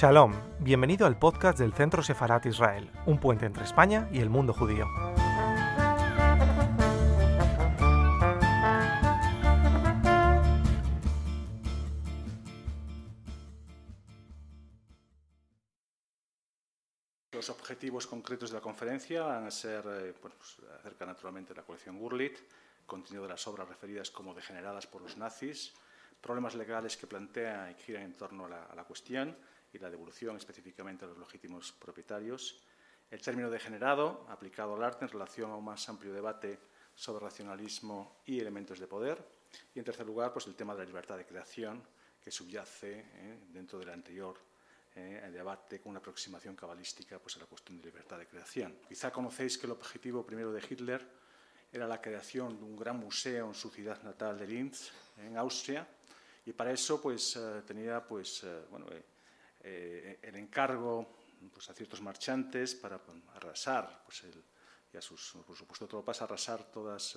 Shalom, bienvenido al podcast del Centro Sefarat Israel, un puente entre España y el mundo judío. Los objetivos concretos de la conferencia van a ser eh, pues, acerca naturalmente de la colección Gurlit, contenido de las obras referidas como degeneradas por los nazis, problemas legales que plantea y giran en torno a la, a la cuestión y la devolución específicamente a los legítimos propietarios, el término degenerado aplicado al arte en relación a un más amplio debate sobre racionalismo y elementos de poder, y en tercer lugar, pues el tema de la libertad de creación que subyace eh, dentro del anterior eh, el debate con una aproximación cabalística pues, a la cuestión de libertad de creación. Quizá conocéis que el objetivo primero de Hitler era la creación de un gran museo en su ciudad natal de Linz, en Austria, y para eso pues, eh, tenía pues, eh, bueno, eh, el encargo pues, a ciertos marchantes para arrasar, pues, el, y a sus, por supuesto, todo pasa, arrasar todos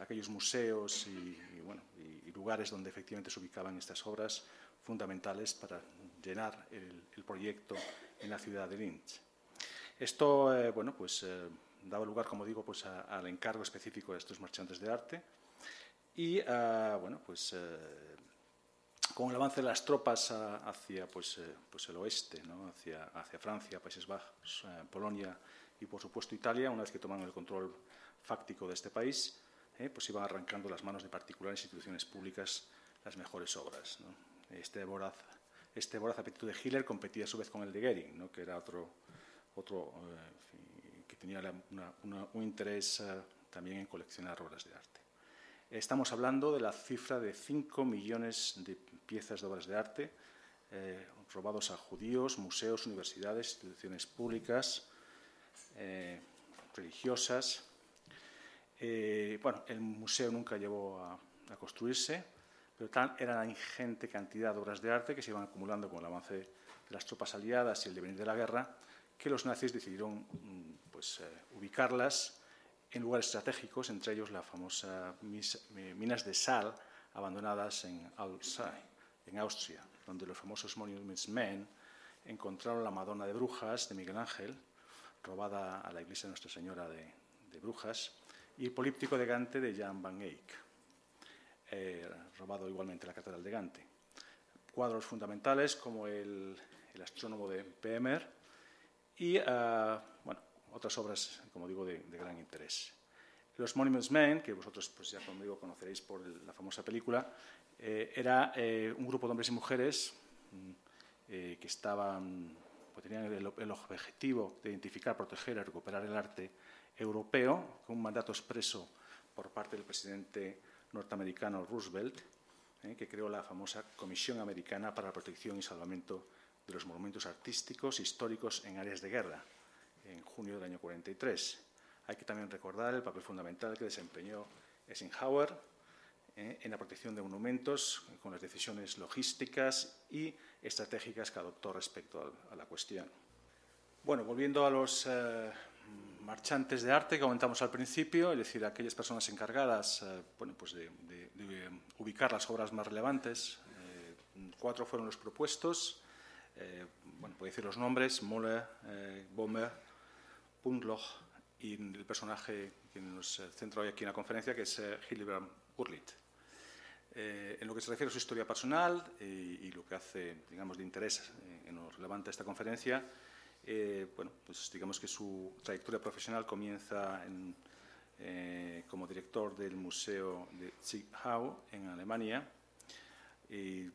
aquellos museos y, bueno, y, lugares donde efectivamente se ubicaban estas obras fundamentales para llenar el, el proyecto en la ciudad de Linz. Esto, bueno, pues daba lugar, como digo, pues a, al encargo específico de estos marchantes de arte y, uh, bueno, pues uh, con el avance de las tropas hacia pues, pues el oeste, ¿no? hacia, hacia Francia, Países Bajos, Polonia y, por supuesto, Italia, una vez que toman el control fáctico de este país, eh, pues iban arrancando las manos de particulares instituciones públicas las mejores obras. Este voraz, este voraz apetito de Hitler competía a su vez con el de Goering, ¿no? que era otro, otro tenía una, una, un interés también en coleccionar obras de arte. Estamos hablando de la cifra de 5 millones de piezas de obras de arte eh, robados a judíos, museos, universidades, instituciones públicas, eh, religiosas. Eh, bueno, el museo nunca llegó a, a construirse, pero tal era la ingente cantidad de obras de arte que se iban acumulando con el avance de las tropas aliadas y el devenir de la guerra, que los nazis decidieron mm, pues, eh, ubicarlas en lugares estratégicos, entre ellos la famosa mis, minas de sal abandonadas en Alzey, en Austria, donde los famosos Monuments Men encontraron la Madonna de Brujas de Miguel Ángel, robada a la iglesia de Nuestra Señora de, Brujas, y el Políptico de Gante de Jan van Eyck, eh, robado igualmente en la Catedral de Gante. Cuadros fundamentales como el, el astrónomo de Pemer, y uh, bueno, otras obras, como digo, de, gran interés. Los Monuments Men, que vosotros pues, ya conmigo conoceréis por la famosa película, eh, era eh, un grupo de hombres y mujeres eh, que estaban, pues, tenían el, el, objetivo de identificar, proteger y recuperar el arte europeo con un mandato expreso por parte del presidente norteamericano Roosevelt, eh, que creó la famosa Comisión Americana para la Protección y Salvamento de los monumentos artísticos históricos en áreas de guerra, en junio del año 43. Hay que también recordar el papel fundamental que desempeñó Eisenhower eh, en la protección de monumentos, con las decisiones logísticas y estratégicas que adoptó respecto a, la cuestión. Bueno, volviendo a los eh, marchantes de arte que comentamos al principio, es decir, aquellas personas encargadas eh, bueno, pues de, ubicar las obras más relevantes, cuatro fueron los propuestos bueno, puedo decir los nombres, Moller, Bomer, Punloch y el personaje que nos centra hoy aquí en la conferencia, que es eh, Hillebrand Urlit. Eh, en lo que se refiere a su historia personal y, y lo que hace, digamos, de interés eh, en lo relevante a esta conferencia, eh, bueno, pues digamos que su trayectoria profesional comienza en, eh, como director del Museo de Zwickau en Alemania y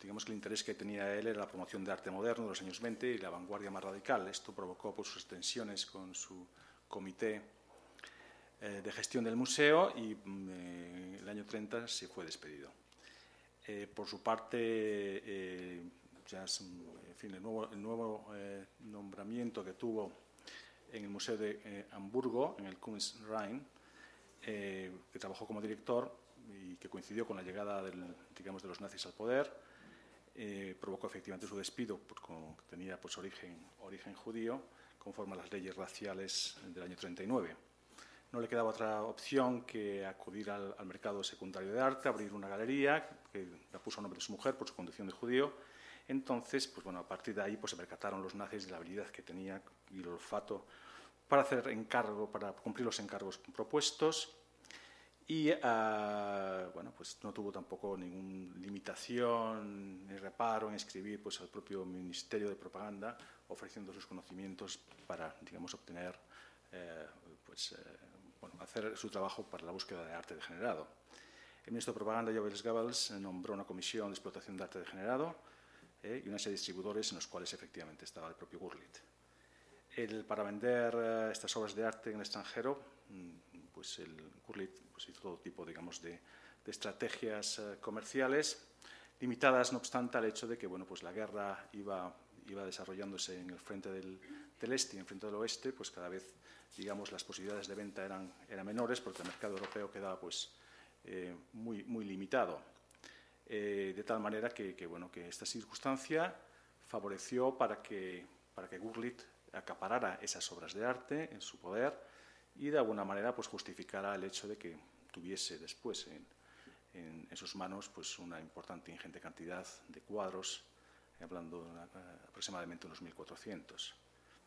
digamos que el interés que tenía él era la promoción de arte moderno de los años 20 y la vanguardia más radical. Esto provocó pues, sus tensiones con su comité eh, de gestión del museo y mm, eh, el año 30 se fue despedido. Eh, por su parte, eh, ya el nuevo, nombramiento que tuvo en el Museo de Hamburgo, en el Kunstrein, que trabajó como director y que coincidió con la llegada digamos, de los nazis al poder, eh, provocó efectivamente su despido, porque tenía pues, origen, origen judío, conforme a las leyes raciales del año 39. No le quedaba otra opción que acudir al, al mercado secundario de arte, abrir una galería, que la puso a nombre de su mujer por su condición de judío, Entonces, pues bueno, a partir de ahí pues, se percataron los nazis de la habilidad que tenía y el olfato para hacer encargo, para cumplir los encargos propuestos. Y ah, bueno, pues no tuvo tampoco ninguna limitación ni reparo en escribir pues, al propio Ministerio de Propaganda ofreciendo sus conocimientos para, digamos, obtener, eh, pues, eh, bueno, hacer su trabajo para la búsqueda de arte degenerado. El ministro de Propaganda, Jovelis Goebbels, nombró una comisión de explotación de arte degenerado eh, y una serie de distribuidores en los cuales efectivamente estaba el propio Gurlitt. El, para vender eh, estas obras de arte en el extranjero, mm, pues el Gurlitt pues hizo todo tipo digamos, de, de estrategias eh, comerciales, limitadas, no obstante, al hecho de que bueno, pues la guerra iba, iba desarrollándose en el frente del, del este y en el frente del oeste, pues cada vez digamos, las posibilidades de venta eran, eran menores porque el mercado europeo quedaba pues, eh, muy, muy limitado. Eh, de tal manera que, que, bueno, que esta circunstancia favoreció para que, para que Gurlitt acaparara esas obras de arte en su poder y de alguna manera pues, justificara el hecho de que tuviese después en, en, sus manos pues, una importante ingente cantidad de cuadros, hablando de una, aproximadamente unos 1.400.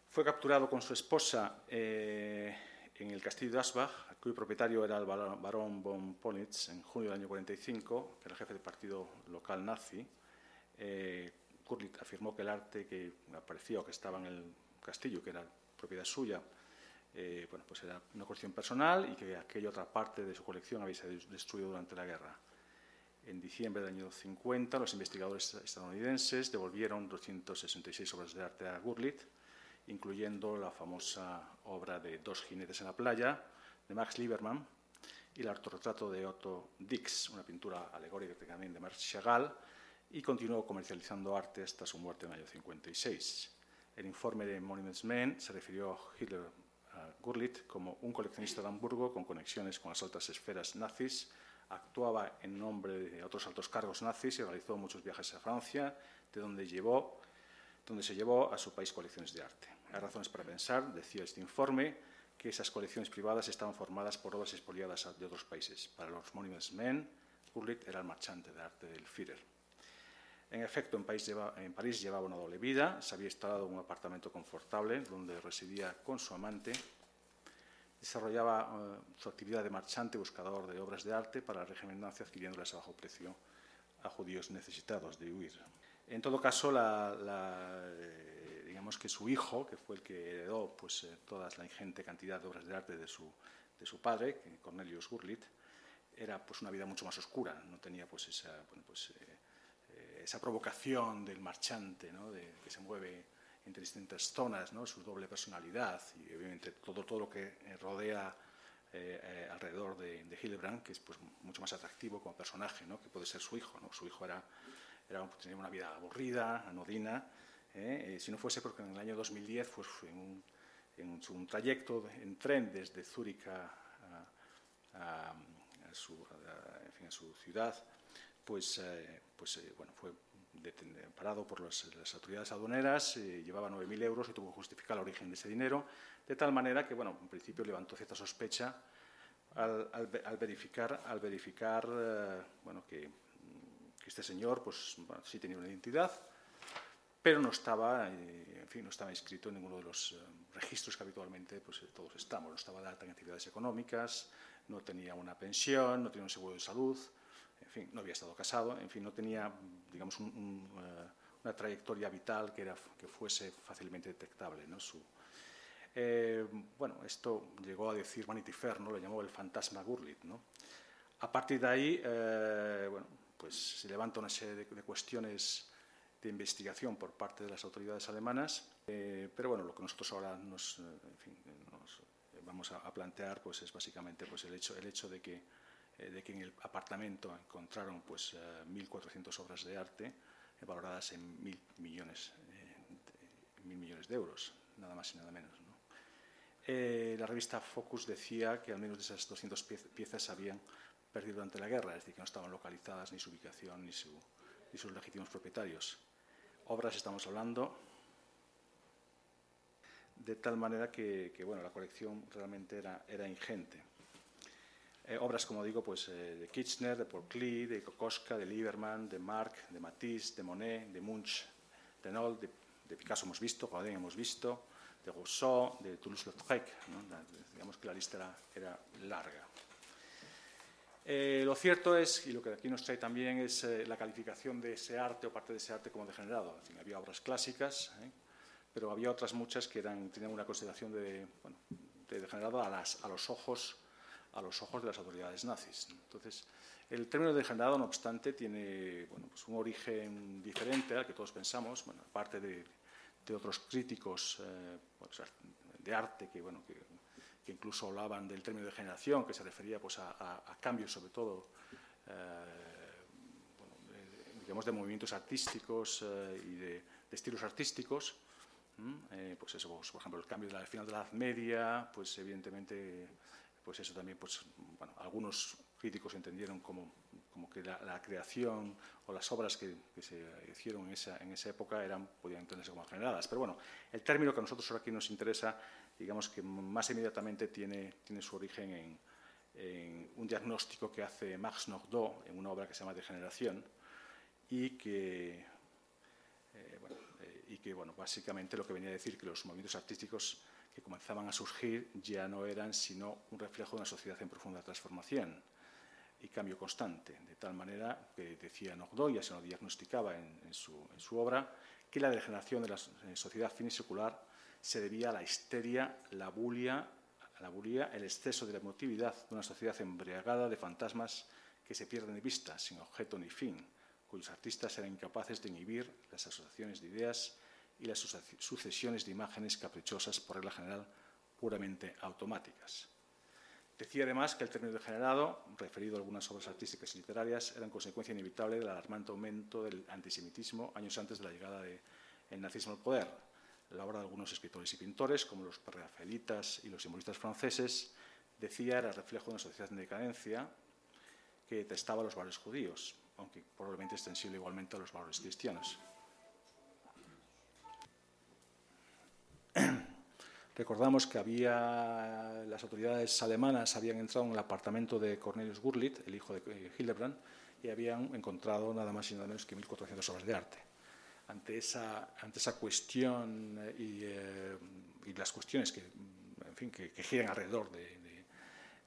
Fue capturado con su esposa eh, en el castillo de Asbach, cuyo propietario era el barón von Polnitz, en junio del año 45, que era jefe del partido local nazi. Eh, afirmó que el arte que aparecía o que estaba en el castillo, que era propiedad suya, eh, bueno, pues era una cuestión personal y que aquella otra parte de su colección había sido destruido durante la guerra. En diciembre del año 50, los investigadores estadounidenses devolvieron 266 obras de arte a Gurlitt, incluyendo la famosa obra de Dos jinetes en la playa, de Max Liebermann, y el autorretrato de Otto Dix, una pintura alegórica también de Marc Chagall, y continuó comercializando arte hasta su muerte en el año 56. El informe de Monuments Men se refirió a Hitler Gurlitt como un coleccionista de Hamburgo con conexiones con las altas esferas nazis, actuaba en nombre de otros altos cargos nazis y realizó muchos viajes a Francia, de donde, llevó, donde se llevó a su país colecciones de arte. Hay razones para pensar, decía este informe, que esas colecciones privadas estaban formadas por obras expoliadas de otros países. Para los Monuments Men, Gurlitt era el marchante de arte del Führer. En efecto, en, París, llevaba una doble vida, se había instalado en un apartamento confortable donde residía con su amante, desarrollaba uh, su actividad de marchante buscador de obras de arte para régimen nazi adquiriéndolas a bajo precio a judíos necesitados de huir. En todo caso, la, la, eh, digamos que su hijo, que fue el que heredó pues, eh, toda la ingente cantidad de obras de arte de su, de su padre, Cornelius Gurlitt, era pues, una vida mucho más oscura, no tenía pues, esa, pues, eh, esa provocación del marchante, ¿no? de, que se mueve entre distintas zonas, ¿no? su doble personalidad y obviamente todo, todo lo que rodea eh, eh, alrededor de, de, Hildebrand, que es pues, mucho más atractivo como personaje, ¿no? que puede ser su hijo. ¿no? Su hijo era, era, tenía una vida aburrida, anodina, ¿eh? Eh, si no fuese porque en el año 2010 pues, fue un, en un trayecto en tren desde Zúrich a, a, a, su, en fin, a, su, ciudad, pues, eh, pues bueno, fue parado por las, autoridades aduaneras, eh, llevaba 9.000 euros y tuvo que justificar el origen de ese dinero, de tal manera que, bueno, en principio levantó cierta sospecha al, al, al verificar, al verificar eh, bueno, que, que, este señor pues, bueno, sí tenía una identidad, pero no estaba, eh, en fin, no estaba inscrito en ninguno de los eh, registros que habitualmente pues, todos estamos. No estaba de alta en actividades económicas, no tenía una pensión, no tenía un seguro de salud, no había estado casado, en fin, no tenía, digamos, uh, una trayectoria vital que, era, que fuese fácilmente detectable. ¿no? Su, eh, bueno, esto llegó a decir Vanity Fair, ¿no? lo llamó el fantasma Gurlitt. ¿no? A partir de ahí, eh, bueno, pues se levanta una serie de, cuestiones de investigación por parte de las autoridades alemanas, eh, pero bueno, lo que nosotros ahora nos, en fin, nos vamos a, a, plantear pues es básicamente pues el hecho, el hecho de que eh, de que en el apartamento encontraron pues, eh, 1.400 obras de arte eh, valoradas en mil millones, de, mil millones de euros, nada más y nada menos. ¿no? la revista Focus decía que al menos de esas 200 piezas se habían perdido durante la guerra, es decir, que no estaban localizadas ni su ubicación ni, su, ni sus legítimos propietarios. Obras estamos hablando de tal manera que, que bueno, la colección realmente era, era ingente. Eh, obras, como digo, pues, eh, de Kitchener, de Paul Klee, de Kokoschka, de Lieberman, de Marc, de Matisse, de Monet, de Munch, de Nol, de, Picasso hemos visto, Rodin hemos visto, de Rousseau, de Toulouse-Lautrec. digamos que la lista era, larga. Eh, lo cierto es, y lo que aquí nos trae también, es la calificación de ese arte o parte de ese arte como degenerado. había obras clásicas, pero había otras muchas que eran, tenían una consideración de, de degenerado a, las, a los ojos a los ojos de las autoridades nazis. Entonces, el término degenerado, no obstante, tiene bueno, pues un origen diferente al que todos pensamos, bueno, aparte de, de otros críticos eh, pues, de arte que, bueno, que, incluso hablaban del término de generación, que se refería pues, a, cambios, sobre todo, eh, digamos, de movimientos artísticos eh, y de, estilos artísticos. pues eso, pues, por ejemplo, el cambio del final de la Edad Media, pues evidentemente pues eso también, pues, bueno, algunos críticos entendieron como, como que la, creación o las obras que, se hicieron en esa, en esa, época eran, podían entenderse como generadas. Pero bueno, el término que a nosotros aquí nos interesa, digamos que más inmediatamente tiene, tiene su origen en, un diagnóstico que hace Max Nordau en una obra que se llama Degeneración y que, eh, bueno, eh, y que bueno, básicamente lo que venía a decir que los movimientos artísticos que comenzaban a surgir ya no eran sino un reflejo de una sociedad en profunda transformación y cambio constante, de tal manera que decía Nogdo, ya se lo diagnosticaba en, su, obra, que la degeneración de la sociedad finisircular se debía a la histeria, la bulia, la bulia, el exceso de la emotividad de una sociedad embriagada de fantasmas que se pierden de vista, sin objeto ni fin, cuyos artistas eran incapaces de inhibir las asociaciones de ideas y las sucesiones de imágenes caprichosas, por regla general, puramente automáticas. Decía además que el término degenerado, referido a algunas obras artísticas y literarias, era en consecuencia inevitable del alarmante aumento del antisemitismo años antes de la llegada del nazismo al poder. La obra de algunos escritores y pintores, como los prerrafaelitas y los simbolistas franceses, decía era reflejo de una sociedad en decadencia que detestaba los valores judíos, aunque probablemente extensible igualmente a los valores cristianos. Recordamos que había, las autoridades alemanas habían entrado en el apartamento de Cornelius Gurlitt, el hijo de eh, Hildebrand, y habían encontrado nada más y nada menos que 1.400 obras de arte. Ante esa, ante esa cuestión eh, eh, y, las cuestiones que, en fin, que, giran alrededor de,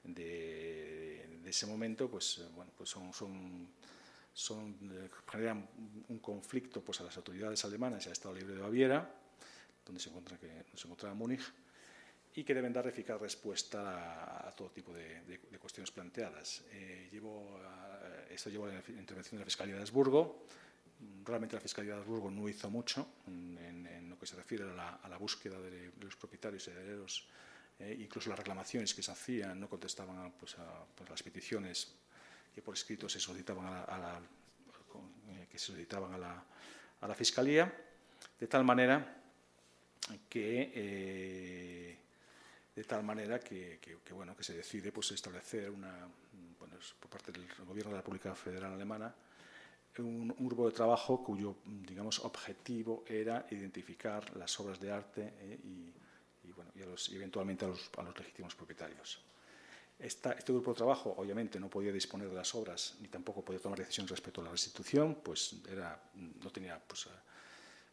de, ese momento, pues, bueno, pues son, son, generan un conflicto pues, a las autoridades alemanas y al Estado Libre de Baviera, donde se, encuentra que, se encontraba Múnich, y que deben dar eficaz respuesta a, todo tipo de, cuestiones planteadas. Eh, llevo esto llevó a la intervención de la Fiscalía de Habsburgo. Realmente la Fiscalía de Habsburgo no hizo mucho en, lo que se refiere a la, búsqueda de, los propietarios y herederos. Eh, incluso las reclamaciones que se hacían no contestaban a, pues, pues, las peticiones que por escrito se solicitaban a la, eh, que se solicitaban a la, Fiscalía, de tal manera que eh, de tal manera que, bueno, que se decide pues, establecer una, bueno, por parte del Gobierno de la República Federal Alemana un, grupo de trabajo cuyo digamos, objetivo era identificar las obras de arte eh, y, bueno, y, eventualmente a los, a los, legítimos propietarios. Este grupo de trabajo obviamente no podía disponer de las obras ni tampoco podía tomar decisiones respecto a la restitución, pues era, no tenía pues,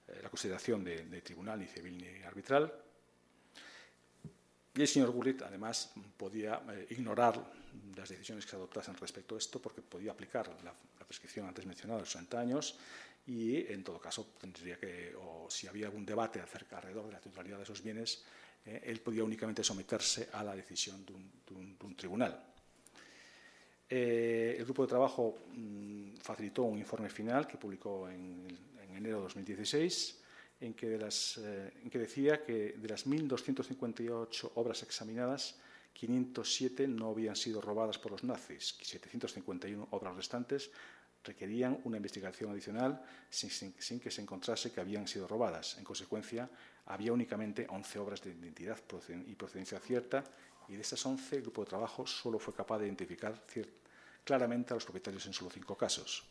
eh, la consideración de, tribunal, ni civil ni arbitral. Y el señor Gurrit, además, podía eh, ignorar las decisiones que se adoptasen respecto a esto porque podía aplicar la, prescripción antes mencionada de los 60 años y, en todo caso, tendría que, o si había algún debate acerca alrededor de la titularidad de esos bienes, eh, él podía únicamente someterse a la decisión de un, tribunal. el grupo de trabajo mm, facilitó un informe final que publicó en el enero de 2016, en que, de las, eh, en que decía que de las 1.258 obras examinadas, 507 no habían sido robadas por los nazis, 751 obras restantes requerían una investigación adicional sin, que se encontrase que habían sido robadas. En consecuencia, había únicamente 11 obras de identidad y procedencia cierta y de esas 11 el grupo de trabajo solo fue capaz de identificar claramente a los propietarios en solo cinco casos.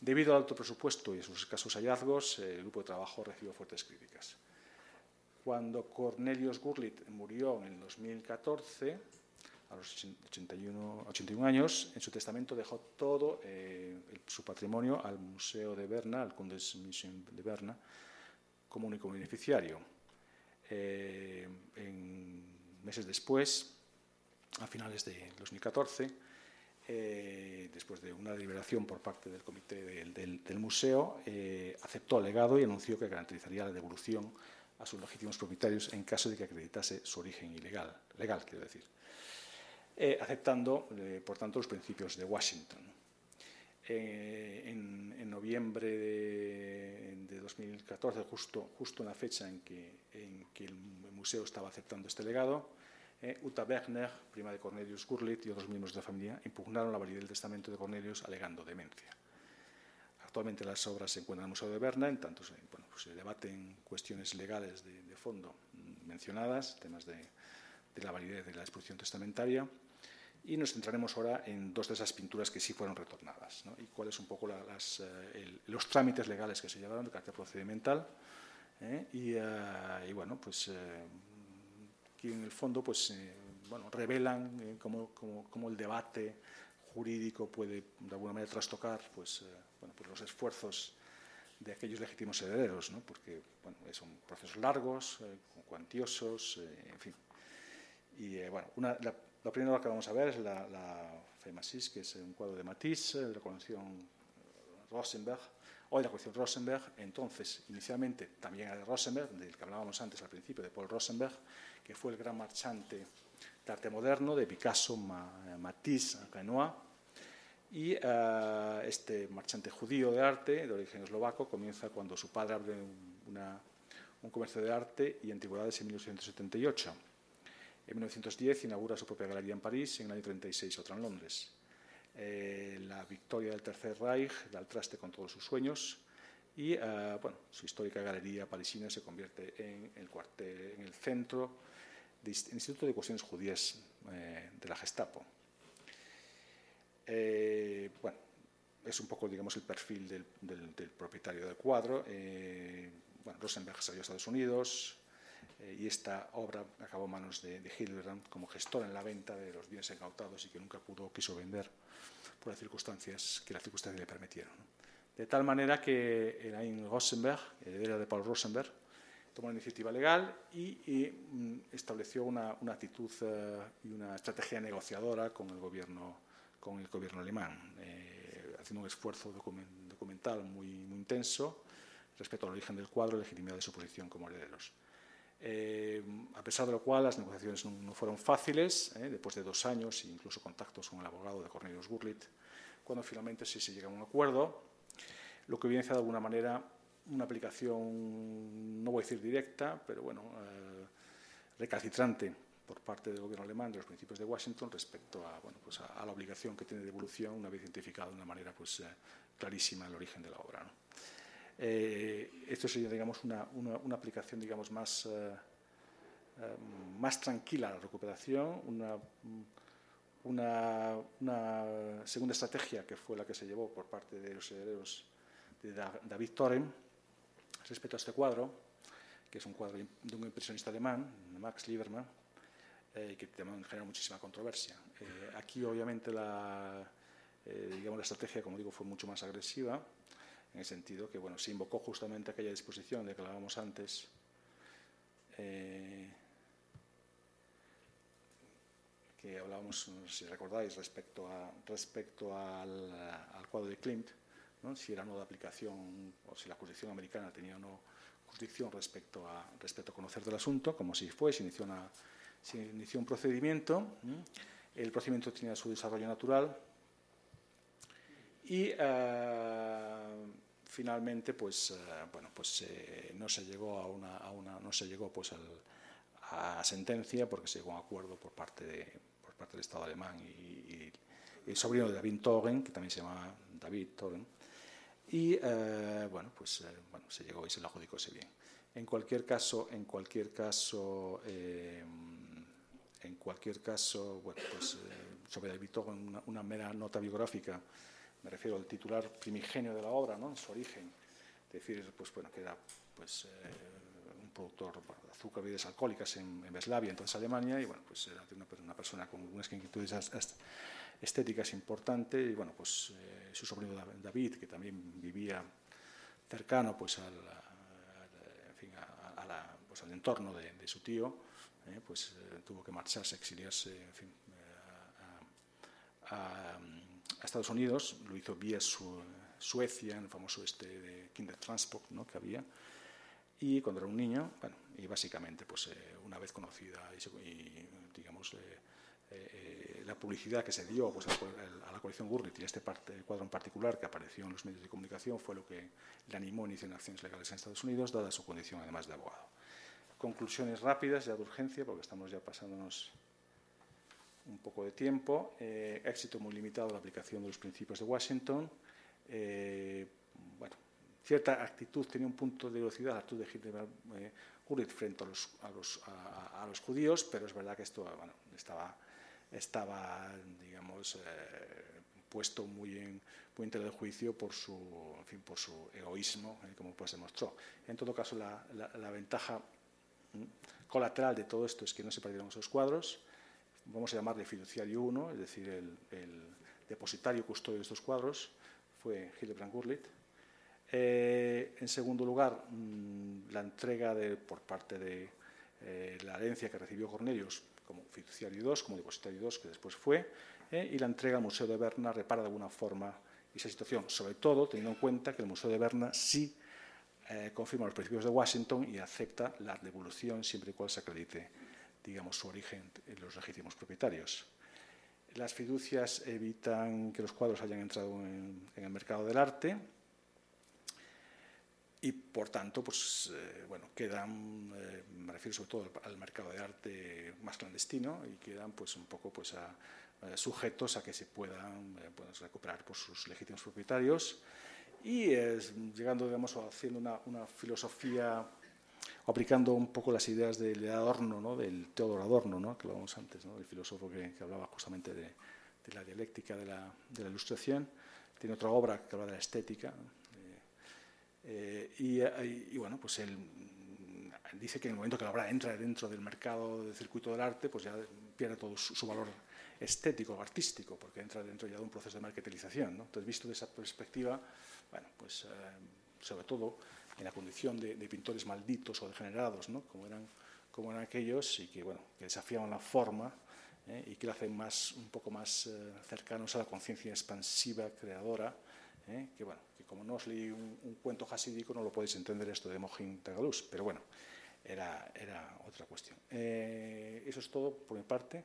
Debido al alto presupuesto y a sus escasos hallazgos, el grupo de trabajo recibió fuertes críticas. Cuando Cornelius Gurlitt murió en el 2014, a los 81, 81 años, en su testamento dejó todo eh, su patrimonio al Museo de Berna, al Kundesmuseum de Berna, como único beneficiario. Eh, en meses después, a finales de 2014, eh, después de una deliberación por parte del comité del, museo, aceptó el legado y anunció que garantizaría la devolución a sus legítimos propietarios en caso de que acreditase su origen ilegal, legal, quiero decir. Eh, aceptando, eh, por tanto, los principios de Washington. Eh, en, noviembre de, 2014, justo, justo en la fecha en que, en que, el museo estaba aceptando este legado, Uta Bergner, prima de Cornelius Gurlitt y otros miembros de la familia impugnaron la validez del testamento de Cornelius alegando demencia. Actualmente las obras se encuentran en el Museo de Berna, en tanto se, bueno, pues debaten cuestiones legales de, fondo mencionadas, temas de, la validez de la exposición testamentaria, y nos centraremos ahora en dos de esas pinturas que sí fueron retornadas y cuáles un poco eh, los trámites legales que se llevaron de carácter procedimental. ¿eh? Eh, y, bueno, pues en el fondo pues, bueno, revelan cómo, cómo, cómo, el debate jurídico puede de alguna manera trastocar pues, bueno, pues los esfuerzos de aquellos legítimos herederos, ¿no? porque bueno, son procesos largos, cuantiosos, en fin. Y bueno, una, la, lo primero que vamos a ver es la, la Femasis, que es un cuadro de Matisse, de la colección Rosenberg, hoy la colección Rosenberg, entonces inicialmente también era de Rosenberg, del que hablábamos antes al principio, de Paul Rosenberg, que fue el gran marchante de arte moderno, de Picasso, Matisse, Renoir, y uh, este marchante judío de arte, de origen eslovaco, comienza cuando su padre abre un comercio de arte y antigüedades en 1878. En 1910 inaugura su propia galería en París y en el año 36 otra en Londres. Eh, la victoria del Tercer Reich da el traste con todos sus sueños y eh, bueno, su histórica galería parisina se convierte en el, cuartel, en el centro del Instituto de Cuestiones Judías eh, de la Gestapo. bueno, es un poco, digamos, el perfil del, propietario del cuadro. bueno, Rosenberg salió a Estados Unidos, eh, y esta obra acabó en manos de, de, Hildebrand como gestor en la venta de los bienes incautados y que nunca pudo quiso vender por las circunstancias que las circunstancias le permitieron. De tal manera que Elaine Rosenberg, heredera de Paul Rosenberg, tomó una iniciativa legal y, mm, estableció una, una actitud uh, y una estrategia negociadora con el gobierno, alemán, eh, haciendo un esfuerzo document, documental muy, intenso respecto al origen del cuadro y la legitimidad de su posición como herederos. Eh, a pesar de lo cual las negociaciones no, fueron fáciles, eh, después de dos años e incluso contactos con el abogado de Cornelius Gurlitt, cuando finalmente sí se llega a un acuerdo, lo que evidencia de alguna manera una aplicación, no voy a decir directa, pero bueno, eh, recalcitrante por parte del gobierno alemán de los principios de Washington respecto a, bueno, pues a, a la obligación que tiene de devolución una vez identificado de una manera pues, eh, clarísima el origen de la obra. ¿no? Eh, esto sería, digamos, una, una, una aplicación, digamos, más, eh, eh, más tranquila a la recuperación, una, una, segunda estrategia que fue la que se llevó por parte de los herederos de David Thoren respecto a este cuadro, que es un cuadro de un impresionista alemán, Max Liebermann, eh, que genera muchísima controversia. Eh, aquí, obviamente, la, eh, digamos, la estrategia, como digo, fue mucho más agresiva, en el sentido que bueno, se invocó justamente aquella disposición de que hablábamos antes, que hablábamos, si recordáis, respecto, a, respecto al, al cuadro de Klimt, si era no de aplicación o si la jurisdicción americana tenía o no jurisdicción respecto a, respecto a conocer del asunto, como si fue, se inició, un procedimiento, el procedimiento tenía su desarrollo natural y uh, finalmente pues, eh, bueno, pues eh, no se llegó a una, no se llegó pues a sentencia porque se llegó a un acuerdo por parte, de, por parte del Estado alemán y, y el sobrino de David Togen, que también se llama David Togen, y eh, bueno, pues eh, bueno, se llegó y se lo adjudicó ese bien. En cualquier caso, en cualquier caso, eh, en cualquier caso, bueno, pues sobre David Togen, una, una mera nota biográfica me refiero al titular primigenio de la obra, ¿no? en su origen, decir, pues, bueno, que era pues, un productor de azúcar, bebidas alcohólicas en, en Beslavia, entonces Alemania, y bueno, pues era una, persona con unas inquietudes estéticas importantes, y bueno, pues eh, su sobrino David, que también vivía cercano pues al, en fin, a, la, pues, al entorno de, su tío, eh, pues eh, tuvo que marcharse, exiliarse, en fin, a, Estados Unidos, lo hizo vía su, Suecia, en el famoso este de Kindertransport ¿no? que había, y cuando era un niño, bueno, y básicamente, pues una vez conocida y, y digamos, eh, la publicidad que se dio pues, a la colección Gurrit y a este parte, cuadro en particular que apareció en los medios de comunicación fue lo que le animó a iniciar acciones legales en Estados Unidos, dada su condición además de abogado. Conclusiones rápidas, ya de urgencia, porque estamos ya pasándonos un poco de tiempo. éxito muy limitado la aplicación de los principios de Washington eh, bueno, cierta actitud, tenía un punto de velocidad la actitud de Hitler eh, frente a los, a, los, a, los, judíos, pero es verdad que esto bueno, estaba, estaba digamos, eh, puesto muy en, muy en de juicio por su, en fin, por su egoísmo, eh, como pues demostró. En todo caso, la, la, ventaja colateral de todo esto es que no se perdieron esos cuadros. Vamos a llamarle fiduciario 1, es decir, el, el depositario custodio de estos cuadros fue Hildebrand Gurlitt. Eh, en segundo lugar, mm, la entrega de, por parte de eh, la herencia que recibió Cornelius como fiduciario 2, como depositario 2, que después fue, eh, y la entrega al Museo de Berna repara de alguna forma esa situación, sobre todo teniendo en cuenta que el Museo de Berna sí confirma los principios de Washington y acepta la devolución siempre y cuando se acredite digamos, su origen en los legítimos propietarios. Las fiducias evitan que los cuadros hayan entrado en, el mercado del arte y, por tanto, pues, eh, bueno, quedan, eh, me refiero sobre todo al, mercado de arte más clandestino y quedan pues, un poco pues, a, sujetos a que se puedan eh, pues, recuperar por sus legítimos propietarios y llegando, digamos, haciendo una, una filosofía aplicando un poco las ideas del Adorno, ¿no? del Teodoro Adorno, ¿no? que hablábamos antes, ¿no? el filósofo que, hablaba justamente de, la dialéctica de la, de la, ilustración. Tiene otra obra que habla de la estética. Eh, eh, y, bueno, pues él dice que en el momento que la obra entra dentro del mercado del circuito del arte, pues ya pierde todo su, valor estético o artístico, porque entra dentro ya de un proceso de marketilización. Entonces, visto de esa perspectiva, bueno, pues eh, sobre todo en la condición de, pintores malditos o degenerados, ¿no? como, eran, como eran aquellos, y que, bueno, que desafiaban la forma ¿eh? y que lo hacen más, un poco más eh, cercanos a la conciencia expansiva, creadora, ¿eh? que, bueno, que como no os leí un, cuento hasídico no lo podéis entender esto de Mohin Tagaluz, pero bueno, era, era otra cuestión. eso es todo por mi parte.